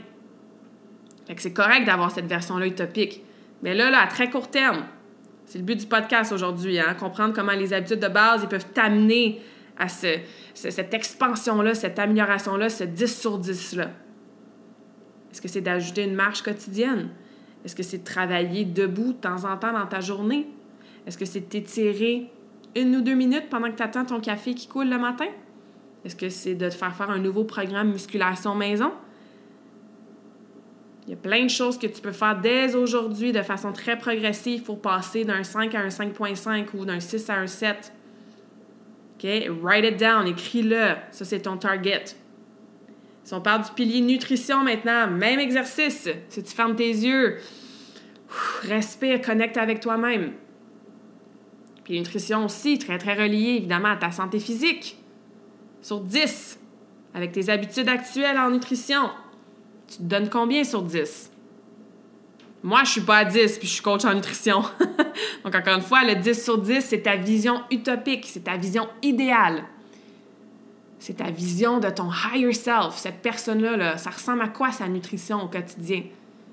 Fait c'est correct d'avoir cette version-là utopique. Mais là, là, à très court terme, c'est le but du podcast aujourd'hui, hein? comprendre comment les habitudes de base, peuvent t'amener à cette expansion-là, cette amélioration-là, ce 10 sur 10-là. Est-ce que c'est d'ajouter une marche quotidienne? Est-ce que c'est de travailler debout de temps en temps dans ta journée? Est-ce que c'est de t'étirer une ou deux minutes pendant que tu attends ton café qui coule le matin? Est-ce que c'est de te faire faire un nouveau programme musculation maison? Il y a plein de choses que tu peux faire dès aujourd'hui de façon très progressive pour passer d'un 5 à un 5.5 ou d'un 6 à un 7. OK? Write it down, écris-le. Ça, c'est ton target. Si on parle du pilier nutrition maintenant, même exercice. Si tu fermes tes yeux, respire, connecte avec toi-même. Puis nutrition aussi, très, très reliée évidemment à ta santé physique. Sur 10, avec tes habitudes actuelles en nutrition, tu te donnes combien sur 10? Moi, je suis pas à 10, puis je suis coach en nutrition. Donc, encore une fois, le 10 sur 10, c'est ta vision utopique, c'est ta vision idéale. C'est ta vision de ton higher self. Cette personne-là, là, ça ressemble à quoi sa nutrition au quotidien?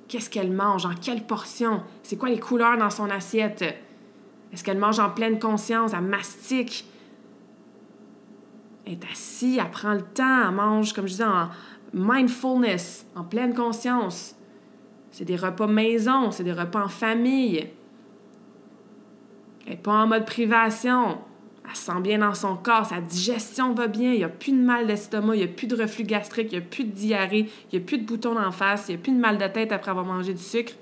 Qu'est-ce qu'elle mange? En quelle portion? C'est quoi les couleurs dans son assiette? Est-ce qu'elle mange en pleine conscience? Elle mastique? Elle est assise, elle prend le temps, elle mange, comme je disais, en mindfulness, en pleine conscience. C'est des repas maison, c'est des repas en famille. Elle n'est pas en mode privation. Elle se sent bien dans son corps, sa digestion va bien, il n'y a plus de mal d'estomac, il n'y a plus de reflux gastrique, il n'y a plus de diarrhée, il n'y a plus de boutons en face, il n'y a plus de mal de tête après avoir mangé du sucre.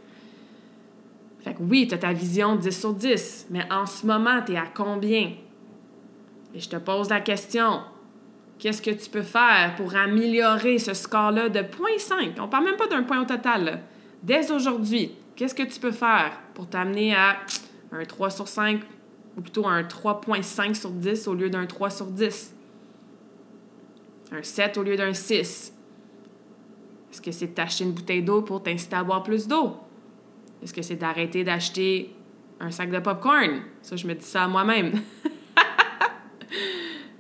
Fait que oui, tu as ta vision 10 sur 10, mais en ce moment, tu es à combien? Et je te pose la question, qu'est-ce que tu peux faire pour améliorer ce score-là de 0.5? On parle même pas d'un point au total. Dès aujourd'hui, qu'est-ce que tu peux faire pour t'amener à un 3 sur 5 ou plutôt un 3.5 sur 10 au lieu d'un 3 sur 10? Un 7 au lieu d'un 6? Est-ce que c'est d'acheter une bouteille d'eau pour t'inciter à boire plus d'eau? Est-ce que c'est d'arrêter d'acheter un sac de popcorn? Ça, je me dis ça à moi-même.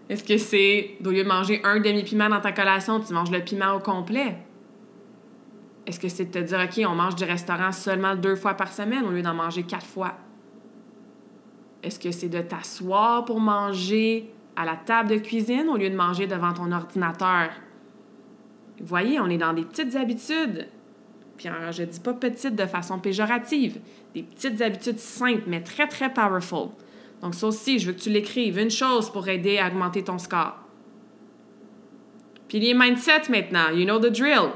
Est-ce que c'est, au lieu de manger un demi-piment dans ta collation, tu manges le piment au complet? Est-ce que c'est de te dire, OK, on mange du restaurant seulement deux fois par semaine au lieu d'en manger quatre fois? Est-ce que c'est de t'asseoir pour manger à la table de cuisine au lieu de manger devant ton ordinateur? Vous voyez, on est dans des petites habitudes. Puis je dis pas petites de façon péjorative. Des petites habitudes simples, mais très, très powerful. Donc ça aussi, je veux que tu l'écrives. Une chose pour aider à augmenter ton score. Puis les mindset maintenant. You know the drill.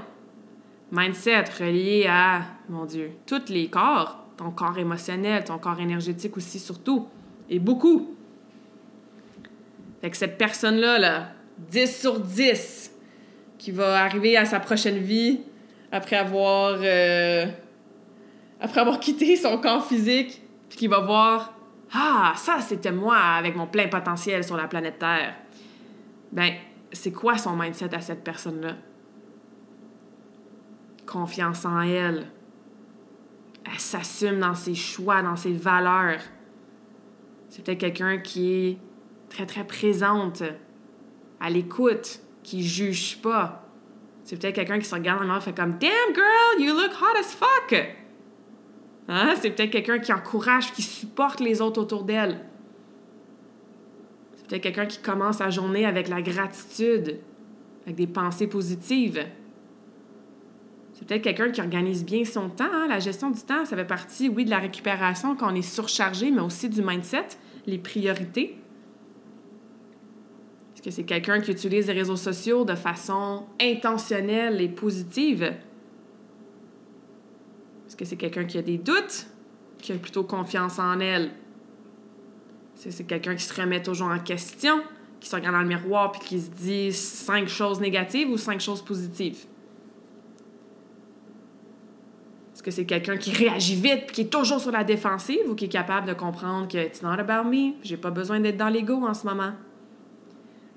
Mindset relié à, mon Dieu, tous les corps. Ton corps émotionnel, ton corps énergétique aussi surtout. Et beaucoup. Fait que cette personne-là, là, 10 sur 10, qui va arriver à sa prochaine vie après avoir, euh, après avoir quitté son corps physique, puis qui va voir Ah, ça, c'était moi avec mon plein potentiel sur la planète Terre. Ben, c'est quoi son mindset à cette personne-là? Confiance en elle. Elle s'assume dans ses choix, dans ses valeurs. C'est peut-être quelqu'un qui est très, très présente, à l'écoute, qui juge pas, c'est peut-être quelqu'un qui se regarde en et fait comme Damn girl, you look hot as fuck! Hein? C'est peut-être quelqu'un qui encourage, qui supporte les autres autour d'elle. C'est peut-être quelqu'un qui commence sa journée avec la gratitude, avec des pensées positives. Peut-être quelqu'un qui organise bien son temps. Hein? La gestion du temps, ça fait partie, oui, de la récupération quand on est surchargé, mais aussi du mindset, les priorités que c'est quelqu'un qui utilise les réseaux sociaux de façon intentionnelle et positive? Est-ce que c'est quelqu'un qui a des doutes, qui a plutôt confiance en elle? Est-ce que c'est quelqu'un qui se remet toujours en question, qui se regarde dans le miroir puis qui se dit cinq choses négatives ou cinq choses positives? Est-ce que c'est quelqu'un qui réagit vite qui est toujours sur la défensive ou qui est capable de comprendre que it's not about me, j'ai pas besoin d'être dans l'ego en ce moment?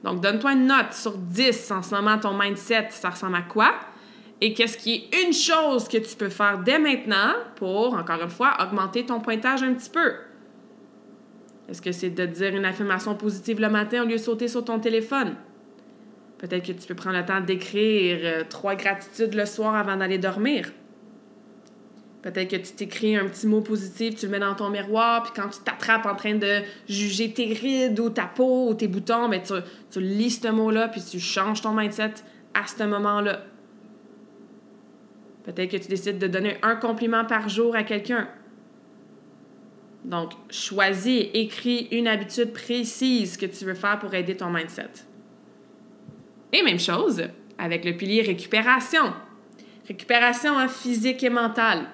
Donc, donne-toi une note sur 10 en ce moment, ton mindset, ça ressemble à quoi? Et qu'est-ce qui est une chose que tu peux faire dès maintenant pour, encore une fois, augmenter ton pointage un petit peu? Est-ce que c'est de dire une affirmation positive le matin au lieu de sauter sur ton téléphone? Peut-être que tu peux prendre le temps d'écrire euh, trois gratitudes le soir avant d'aller dormir. Peut-être que tu t'écris un petit mot positif, tu le mets dans ton miroir, puis quand tu t'attrapes en train de juger tes rides ou ta peau ou tes boutons, ben, tu, lis ce mot-là, puis tu changes ton mindset à ce moment-là. Peut-être que tu décides de donner un compliment par jour à quelqu'un. Donc, choisis écris une habitude précise que tu veux faire pour aider ton mindset. Et même chose avec le pilier récupération. Récupération physique et mentale.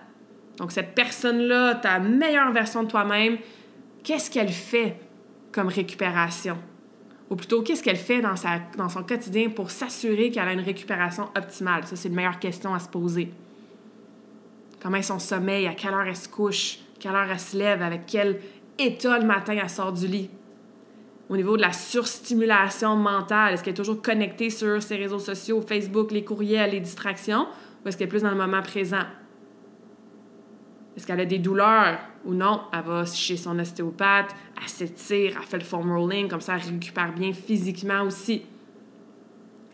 Donc, cette personne-là, ta meilleure version de toi-même, qu'est-ce qu'elle fait comme récupération? Ou plutôt, qu'est-ce qu'elle fait dans, sa, dans son quotidien pour s'assurer qu'elle a une récupération optimale? Ça, c'est une meilleure question à se poser. Comment est son sommeil? À quelle heure elle se couche? À quelle heure elle se lève? Avec quel état le matin elle sort du lit? au niveau de la surstimulation mentale? Est-ce qu'elle est toujours connectée sur ses réseaux sociaux, Facebook, les courriels, les distractions? Ou est-ce qu'elle est plus dans le moment présent? Est-ce qu'elle a des douleurs ou non? Elle va chez son ostéopathe, elle s'étire, elle fait le foam rolling, comme ça elle récupère bien physiquement aussi.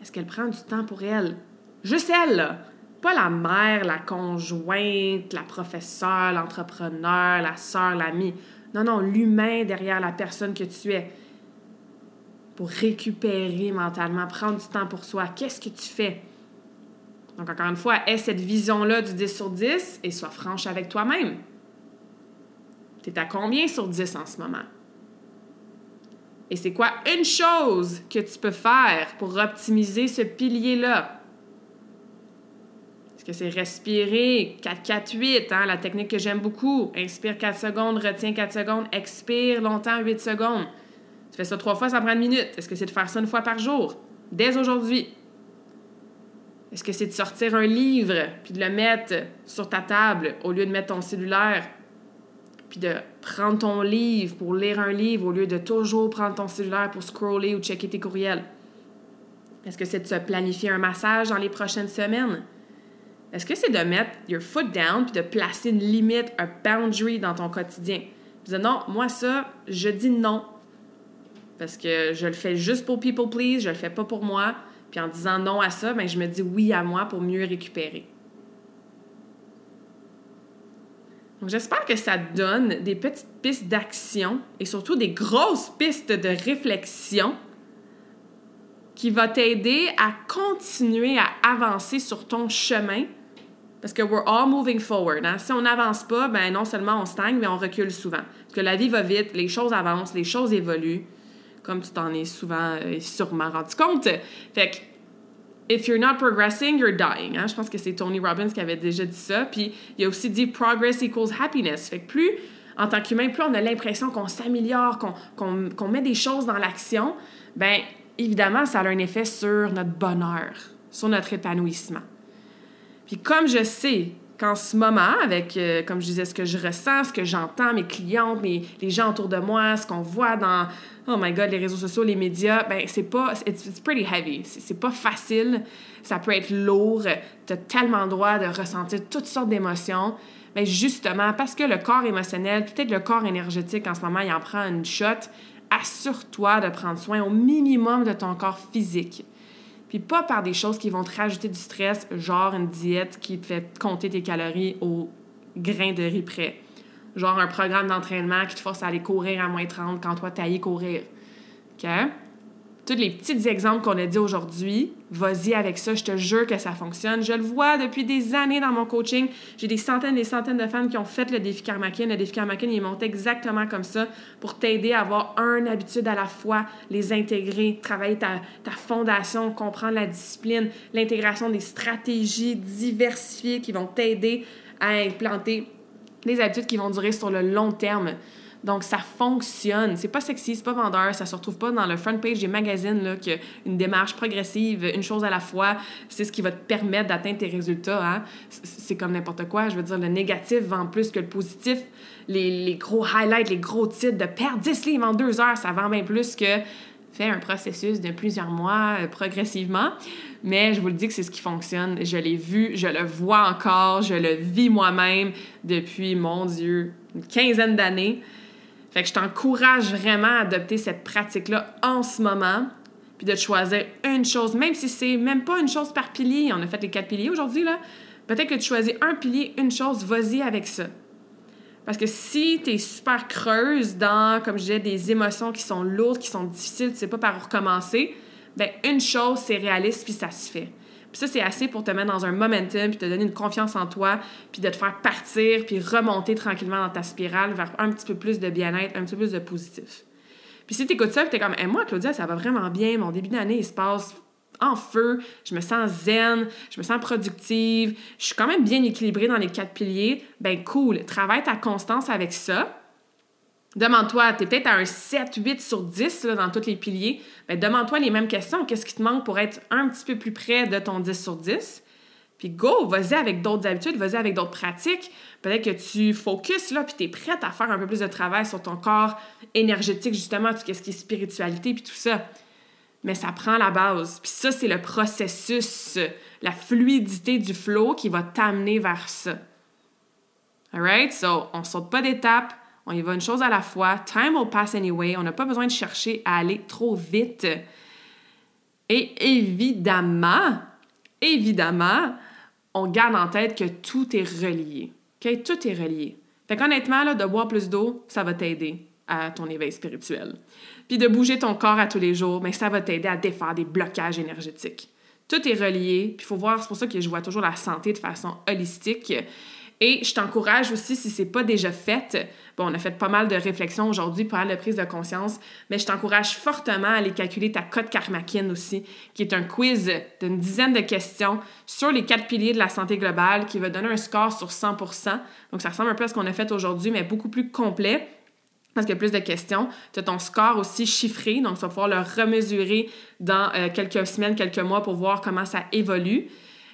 Est-ce qu'elle prend du temps pour elle? Juste elle, là. Pas la mère, la conjointe, la professeure, l'entrepreneur, la sœur, l'ami. Non, non, l'humain derrière la personne que tu es. Pour récupérer mentalement, prendre du temps pour soi. Qu'est-ce que tu fais? Donc, encore une fois, aie cette vision-là du 10 sur 10 et sois franche avec toi-même. Tu es à combien sur 10 en ce moment? Et c'est quoi une chose que tu peux faire pour optimiser ce pilier-là? Est-ce que c'est respirer 4-4-8, hein, la technique que j'aime beaucoup? Inspire 4 secondes, retiens 4 secondes, expire longtemps 8 secondes. Tu fais ça trois fois, ça prend une minute. Est-ce que c'est de faire ça une fois par jour? Dès aujourd'hui. Est-ce que c'est de sortir un livre puis de le mettre sur ta table au lieu de mettre ton cellulaire? Puis de prendre ton livre pour lire un livre au lieu de toujours prendre ton cellulaire pour scroller ou checker tes courriels? Est-ce que c'est de se planifier un massage dans les prochaines semaines? Est-ce que c'est de mettre your foot down puis de placer une limite, un boundary dans ton quotidien? Puis non, moi ça, je dis non. Parce que je le fais juste pour people please, je le fais pas pour moi. Puis en disant non à ça, ben, je me dis oui à moi pour mieux récupérer. Donc j'espère que ça donne des petites pistes d'action et surtout des grosses pistes de réflexion qui va t'aider à continuer à avancer sur ton chemin parce que we're all moving forward. Hein? Si on n'avance pas, ben non seulement on stagne, mais on recule souvent. Parce que la vie va vite, les choses avancent, les choses évoluent comme tu t'en es souvent et euh, sûrement rendu compte. Fait que, if you're not progressing, you're dying. Hein? Je pense que c'est Tony Robbins qui avait déjà dit ça. Puis il a aussi dit progress equals happiness. Fait que plus, en tant qu'humain, plus on a l'impression qu'on s'améliore, qu'on met des choses dans l'action, ben évidemment, ça a un effet sur notre bonheur, sur notre épanouissement. Puis comme je sais qu'en ce moment, avec, euh, comme je disais, ce que je ressens, ce que j'entends, mes clientes, mes, les gens autour de moi, ce qu'on voit dans, oh my God, les réseaux sociaux, les médias, ben c'est pas, it's, pretty heavy. C'est pas facile. Ça peut être lourd. Tu as tellement le droit de ressentir toutes sortes d'émotions. Mais justement, parce que le corps émotionnel, peut-être le corps énergétique en ce moment, il en prend une shot, assure-toi de prendre soin au minimum de ton corps physique. Puis pas par des choses qui vont te rajouter du stress, genre une diète qui te fait compter tes calories au grain de riz près. Genre un programme d'entraînement qui te force à aller courir à moins 30 quand toi, t'ailles courir. OK? Les petits exemples qu'on a dit aujourd'hui, vas-y avec ça, je te jure que ça fonctionne. Je le vois depuis des années dans mon coaching. J'ai des centaines et des centaines de femmes qui ont fait le défi Karmakin. Le défi Karmakin, il est monté exactement comme ça pour t'aider à avoir un habitude à la fois, les intégrer, travailler ta, ta fondation, comprendre la discipline, l'intégration des stratégies diversifiées qui vont t'aider à implanter des habitudes qui vont durer sur le long terme. Donc, ça fonctionne. C'est pas sexy, c'est pas vendeur, ça se retrouve pas dans le front page des magazines, là, une démarche progressive, une chose à la fois, c'est ce qui va te permettre d'atteindre tes résultats. Hein? C'est comme n'importe quoi. Je veux dire, le négatif vend plus que le positif. Les, les gros highlights, les gros titres de perdre 10 livres en deux heures, ça vend bien plus que faire un processus de plusieurs mois euh, progressivement. Mais je vous le dis que c'est ce qui fonctionne. Je l'ai vu, je le vois encore, je le vis moi-même depuis, mon Dieu, une quinzaine d'années. Fait que je t'encourage vraiment à adopter cette pratique-là en ce moment, puis de choisir une chose, même si c'est même pas une chose par pilier. On a fait les quatre piliers aujourd'hui, là. Peut-être que tu choisis un pilier, une chose, vas-y avec ça. Parce que si tu es super creuse dans, comme je disais, des émotions qui sont lourdes, qui sont difficiles, tu sais pas par où recommencer, ben une chose, c'est réaliste, puis ça se fait. Puis ça, c'est assez pour te mettre dans un momentum, puis te donner une confiance en toi, puis de te faire partir, puis remonter tranquillement dans ta spirale vers un petit peu plus de bien-être, un petit peu plus de positif. Puis si tu écoutes ça, puis tu es comme, hey, moi, Claudia, ça va vraiment bien, mon début d'année, il se passe en feu, je me sens zen, je me sens productive, je suis quand même bien équilibrée dans les quatre piliers, ben cool, travaille ta constance avec ça, Demande-toi, tu es peut-être à un 7, 8 sur 10 dans tous les piliers. Ben, demande-toi les mêmes questions. Qu'est-ce qui te manque pour être un petit peu plus près de ton 10 sur 10? Puis go, vas-y avec d'autres habitudes, vas-y avec d'autres pratiques. Peut-être que tu focuses là, puis tu es prête à faire un peu plus de travail sur ton corps énergétique, justement, tout ce qui est spiritualité, puis tout ça. Mais ça prend la base. Puis ça, c'est le processus, la fluidité du flow qui va t'amener vers ça. Alright? So, on saute pas d'étape, on y va une chose à la fois. Time will pass anyway. On n'a pas besoin de chercher à aller trop vite. Et évidemment, évidemment, on garde en tête que tout est relié. Tout est relié. Fait qu'honnêtement, là, de boire plus d'eau, ça va t'aider à ton éveil spirituel. Puis de bouger ton corps à tous les jours, mais ça va t'aider à défaire des blocages énergétiques. Tout est relié, puis il faut voir, c'est pour ça que je vois toujours la santé de façon holistique. Et je t'encourage aussi, si c'est pas déjà fait, bon, on a fait pas mal de réflexions aujourd'hui pour la prise de conscience, mais je t'encourage fortement à aller calculer ta cote karmakin aussi, qui est un quiz d'une dizaine de questions sur les quatre piliers de la santé globale qui va donner un score sur 100% Donc, ça ressemble un peu à ce qu'on a fait aujourd'hui, mais beaucoup plus complet parce qu'il y a plus de questions. Tu as ton score aussi chiffré, donc tu vas pouvoir le remesurer dans euh, quelques semaines, quelques mois pour voir comment ça évolue.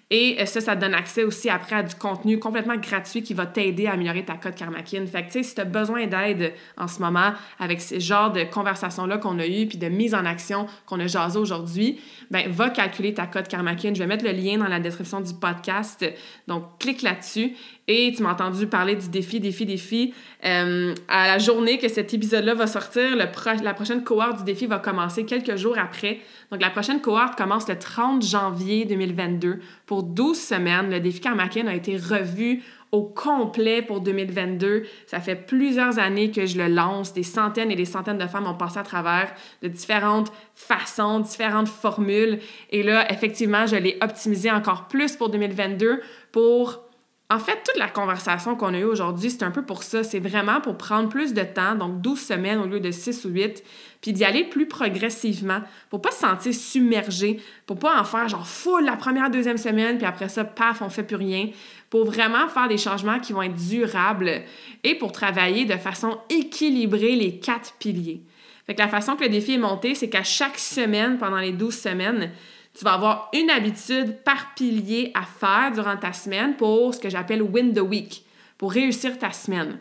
Et euh, ça, ça te donne accès aussi après à du contenu complètement gratuit qui va t'aider à améliorer ta cote karmakin. Fait que, tu sais, si tu as besoin d'aide en ce moment avec ce genre de conversations-là qu'on a eues puis de mise en action qu'on a jasé aujourd'hui, ben va calculer ta cote karmakin. Je vais mettre le lien dans la description du podcast. Donc, clique là-dessus. Et tu m'as entendu parler du défi, défi, défi. Euh, à la journée que cet épisode-là va sortir, le la prochaine cohorte du défi va commencer quelques jours après. Donc, la prochaine cohorte commence le 30 janvier 2022 pour 12 semaines. Le défi Karmakin a été revu au complet pour 2022. Ça fait plusieurs années que je le lance. Des centaines et des centaines de femmes ont passé à travers de différentes façons, différentes formules. Et là, effectivement, je l'ai optimisé encore plus pour 2022 pour en fait, toute la conversation qu'on a eue aujourd'hui, c'est un peu pour ça. C'est vraiment pour prendre plus de temps, donc 12 semaines au lieu de 6 ou 8, puis d'y aller plus progressivement, pour pas se sentir submergé, pour pas en faire genre full la première, deuxième semaine, puis après ça, paf, on fait plus rien, pour vraiment faire des changements qui vont être durables et pour travailler de façon équilibrée les quatre piliers. Fait que la façon que le défi est monté, c'est qu'à chaque semaine, pendant les 12 semaines, tu vas avoir une habitude par pilier à faire durant ta semaine pour ce que j'appelle win the week, pour réussir ta semaine.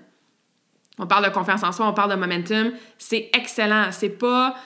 On parle de confiance en soi, on parle de momentum, c'est excellent. C'est pas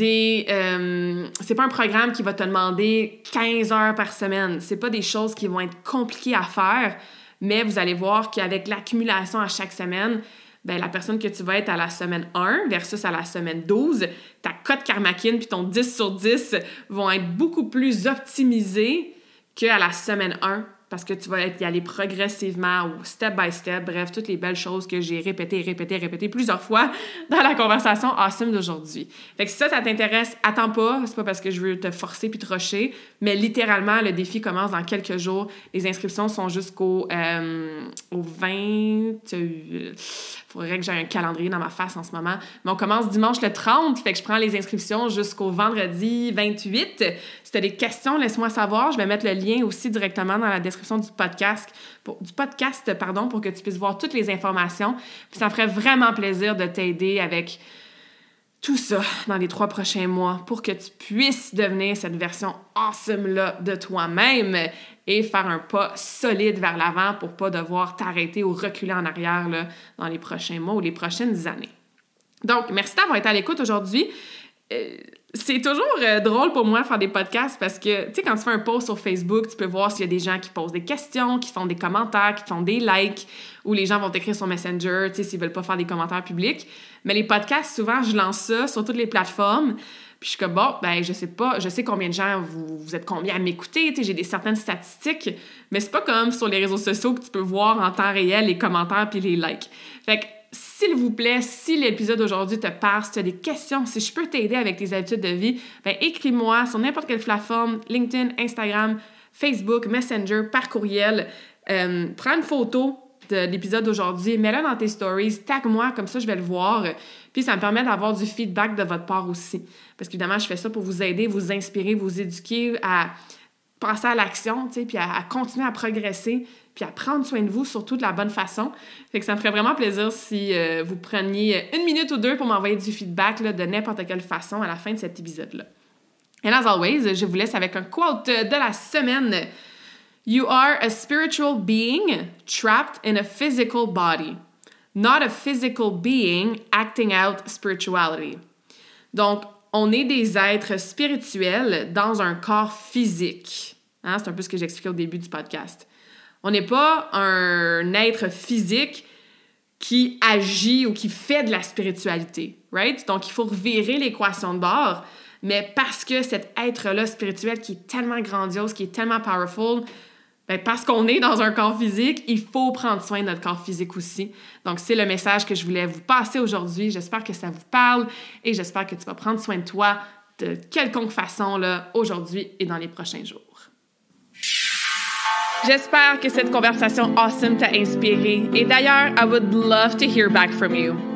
euh, c'est pas un programme qui va te demander 15 heures par semaine. C'est pas des choses qui vont être compliquées à faire, mais vous allez voir qu'avec l'accumulation à chaque semaine, ben, la personne que tu vas être à la semaine 1 versus à la semaine 12, ta cote karmakin puis ton 10 sur 10 vont être beaucoup plus optimisés qu'à la semaine 1 parce que tu vas y aller progressivement ou step by step, bref, toutes les belles choses que j'ai répétées, répétées, répétées plusieurs fois dans la conversation awesome d'aujourd'hui. Fait que si ça, ça t'intéresse, attends pas, c'est pas parce que je veux te forcer puis te rocher, mais littéralement, le défi commence dans quelques jours. Les inscriptions sont jusqu'au euh, au 20... Faudrait que j'ai un calendrier dans ma face en ce moment. Mais on commence dimanche le 30, fait que je prends les inscriptions jusqu'au vendredi 28. Si tu as des questions, laisse-moi savoir. Je vais mettre le lien aussi directement dans la description du podcast, pour, du podcast pardon, pour que tu puisses voir toutes les informations. Ça me ferait vraiment plaisir de t'aider avec tout ça dans les trois prochains mois pour que tu puisses devenir cette version awesome-là de toi-même et faire un pas solide vers l'avant pour pas devoir t'arrêter ou reculer en arrière là, dans les prochains mois ou les prochaines années. Donc, merci d'avoir été à l'écoute aujourd'hui. Euh, c'est toujours euh, drôle pour moi de faire des podcasts parce que, tu sais, quand tu fais un post sur Facebook, tu peux voir s'il y a des gens qui posent des questions, qui font des commentaires, qui font des likes, ou les gens vont t'écrire sur Messenger, tu sais, s'ils veulent pas faire des commentaires publics. Mais les podcasts, souvent, je lance ça sur toutes les plateformes. Puis je suis comme, bon, ben, je sais pas, je sais combien de gens vous, vous êtes combien à m'écouter, j'ai des certaines statistiques, mais c'est pas comme sur les réseaux sociaux que tu peux voir en temps réel les commentaires puis les likes. Fait que s'il vous plaît, si l'épisode d'aujourd'hui te parle, si tu as des questions, si je peux t'aider avec tes habitudes de vie, ben écris-moi sur n'importe quelle plateforme, LinkedIn, Instagram, Facebook, Messenger, par courriel. Euh, prends une photo de l'épisode d'aujourd'hui, mets-la dans tes stories, tag-moi, comme ça je vais le voir. Puis ça me permet d'avoir du feedback de votre part aussi. Parce qu'évidemment, je fais ça pour vous aider, vous inspirer, vous éduquer à passer à l'action, puis à, continuer à progresser, puis à prendre soin de vous, surtout de la bonne façon. Ça me ferait vraiment plaisir si euh, vous preniez une minute ou deux pour m'envoyer du feedback de n'importe quelle façon à la fin de cet épisode-là. And as always, je vous laisse avec un quote de la semaine You are a spiritual being trapped in a physical body, not a physical being acting out spirituality. Donc, on est des êtres spirituels dans un corps physique. Hein, c'est un peu ce que j'expliquais au début du podcast. On n'est pas un être physique qui agit ou qui fait de la spiritualité, right? Donc, il faut revirer l'équation de bord, mais parce que cet être-là spirituel qui est tellement grandiose, qui est tellement powerful, ben parce qu'on est dans un corps physique, il faut prendre soin de notre corps physique aussi. Donc, c'est le message que je voulais vous passer aujourd'hui. J'espère que ça vous parle et j'espère que tu vas prendre soin de toi de quelconque façon aujourd'hui et dans les prochains jours. J'espère que cette conversation awesome t'a inspiré. Et d'ailleurs, I would love to hear back from you.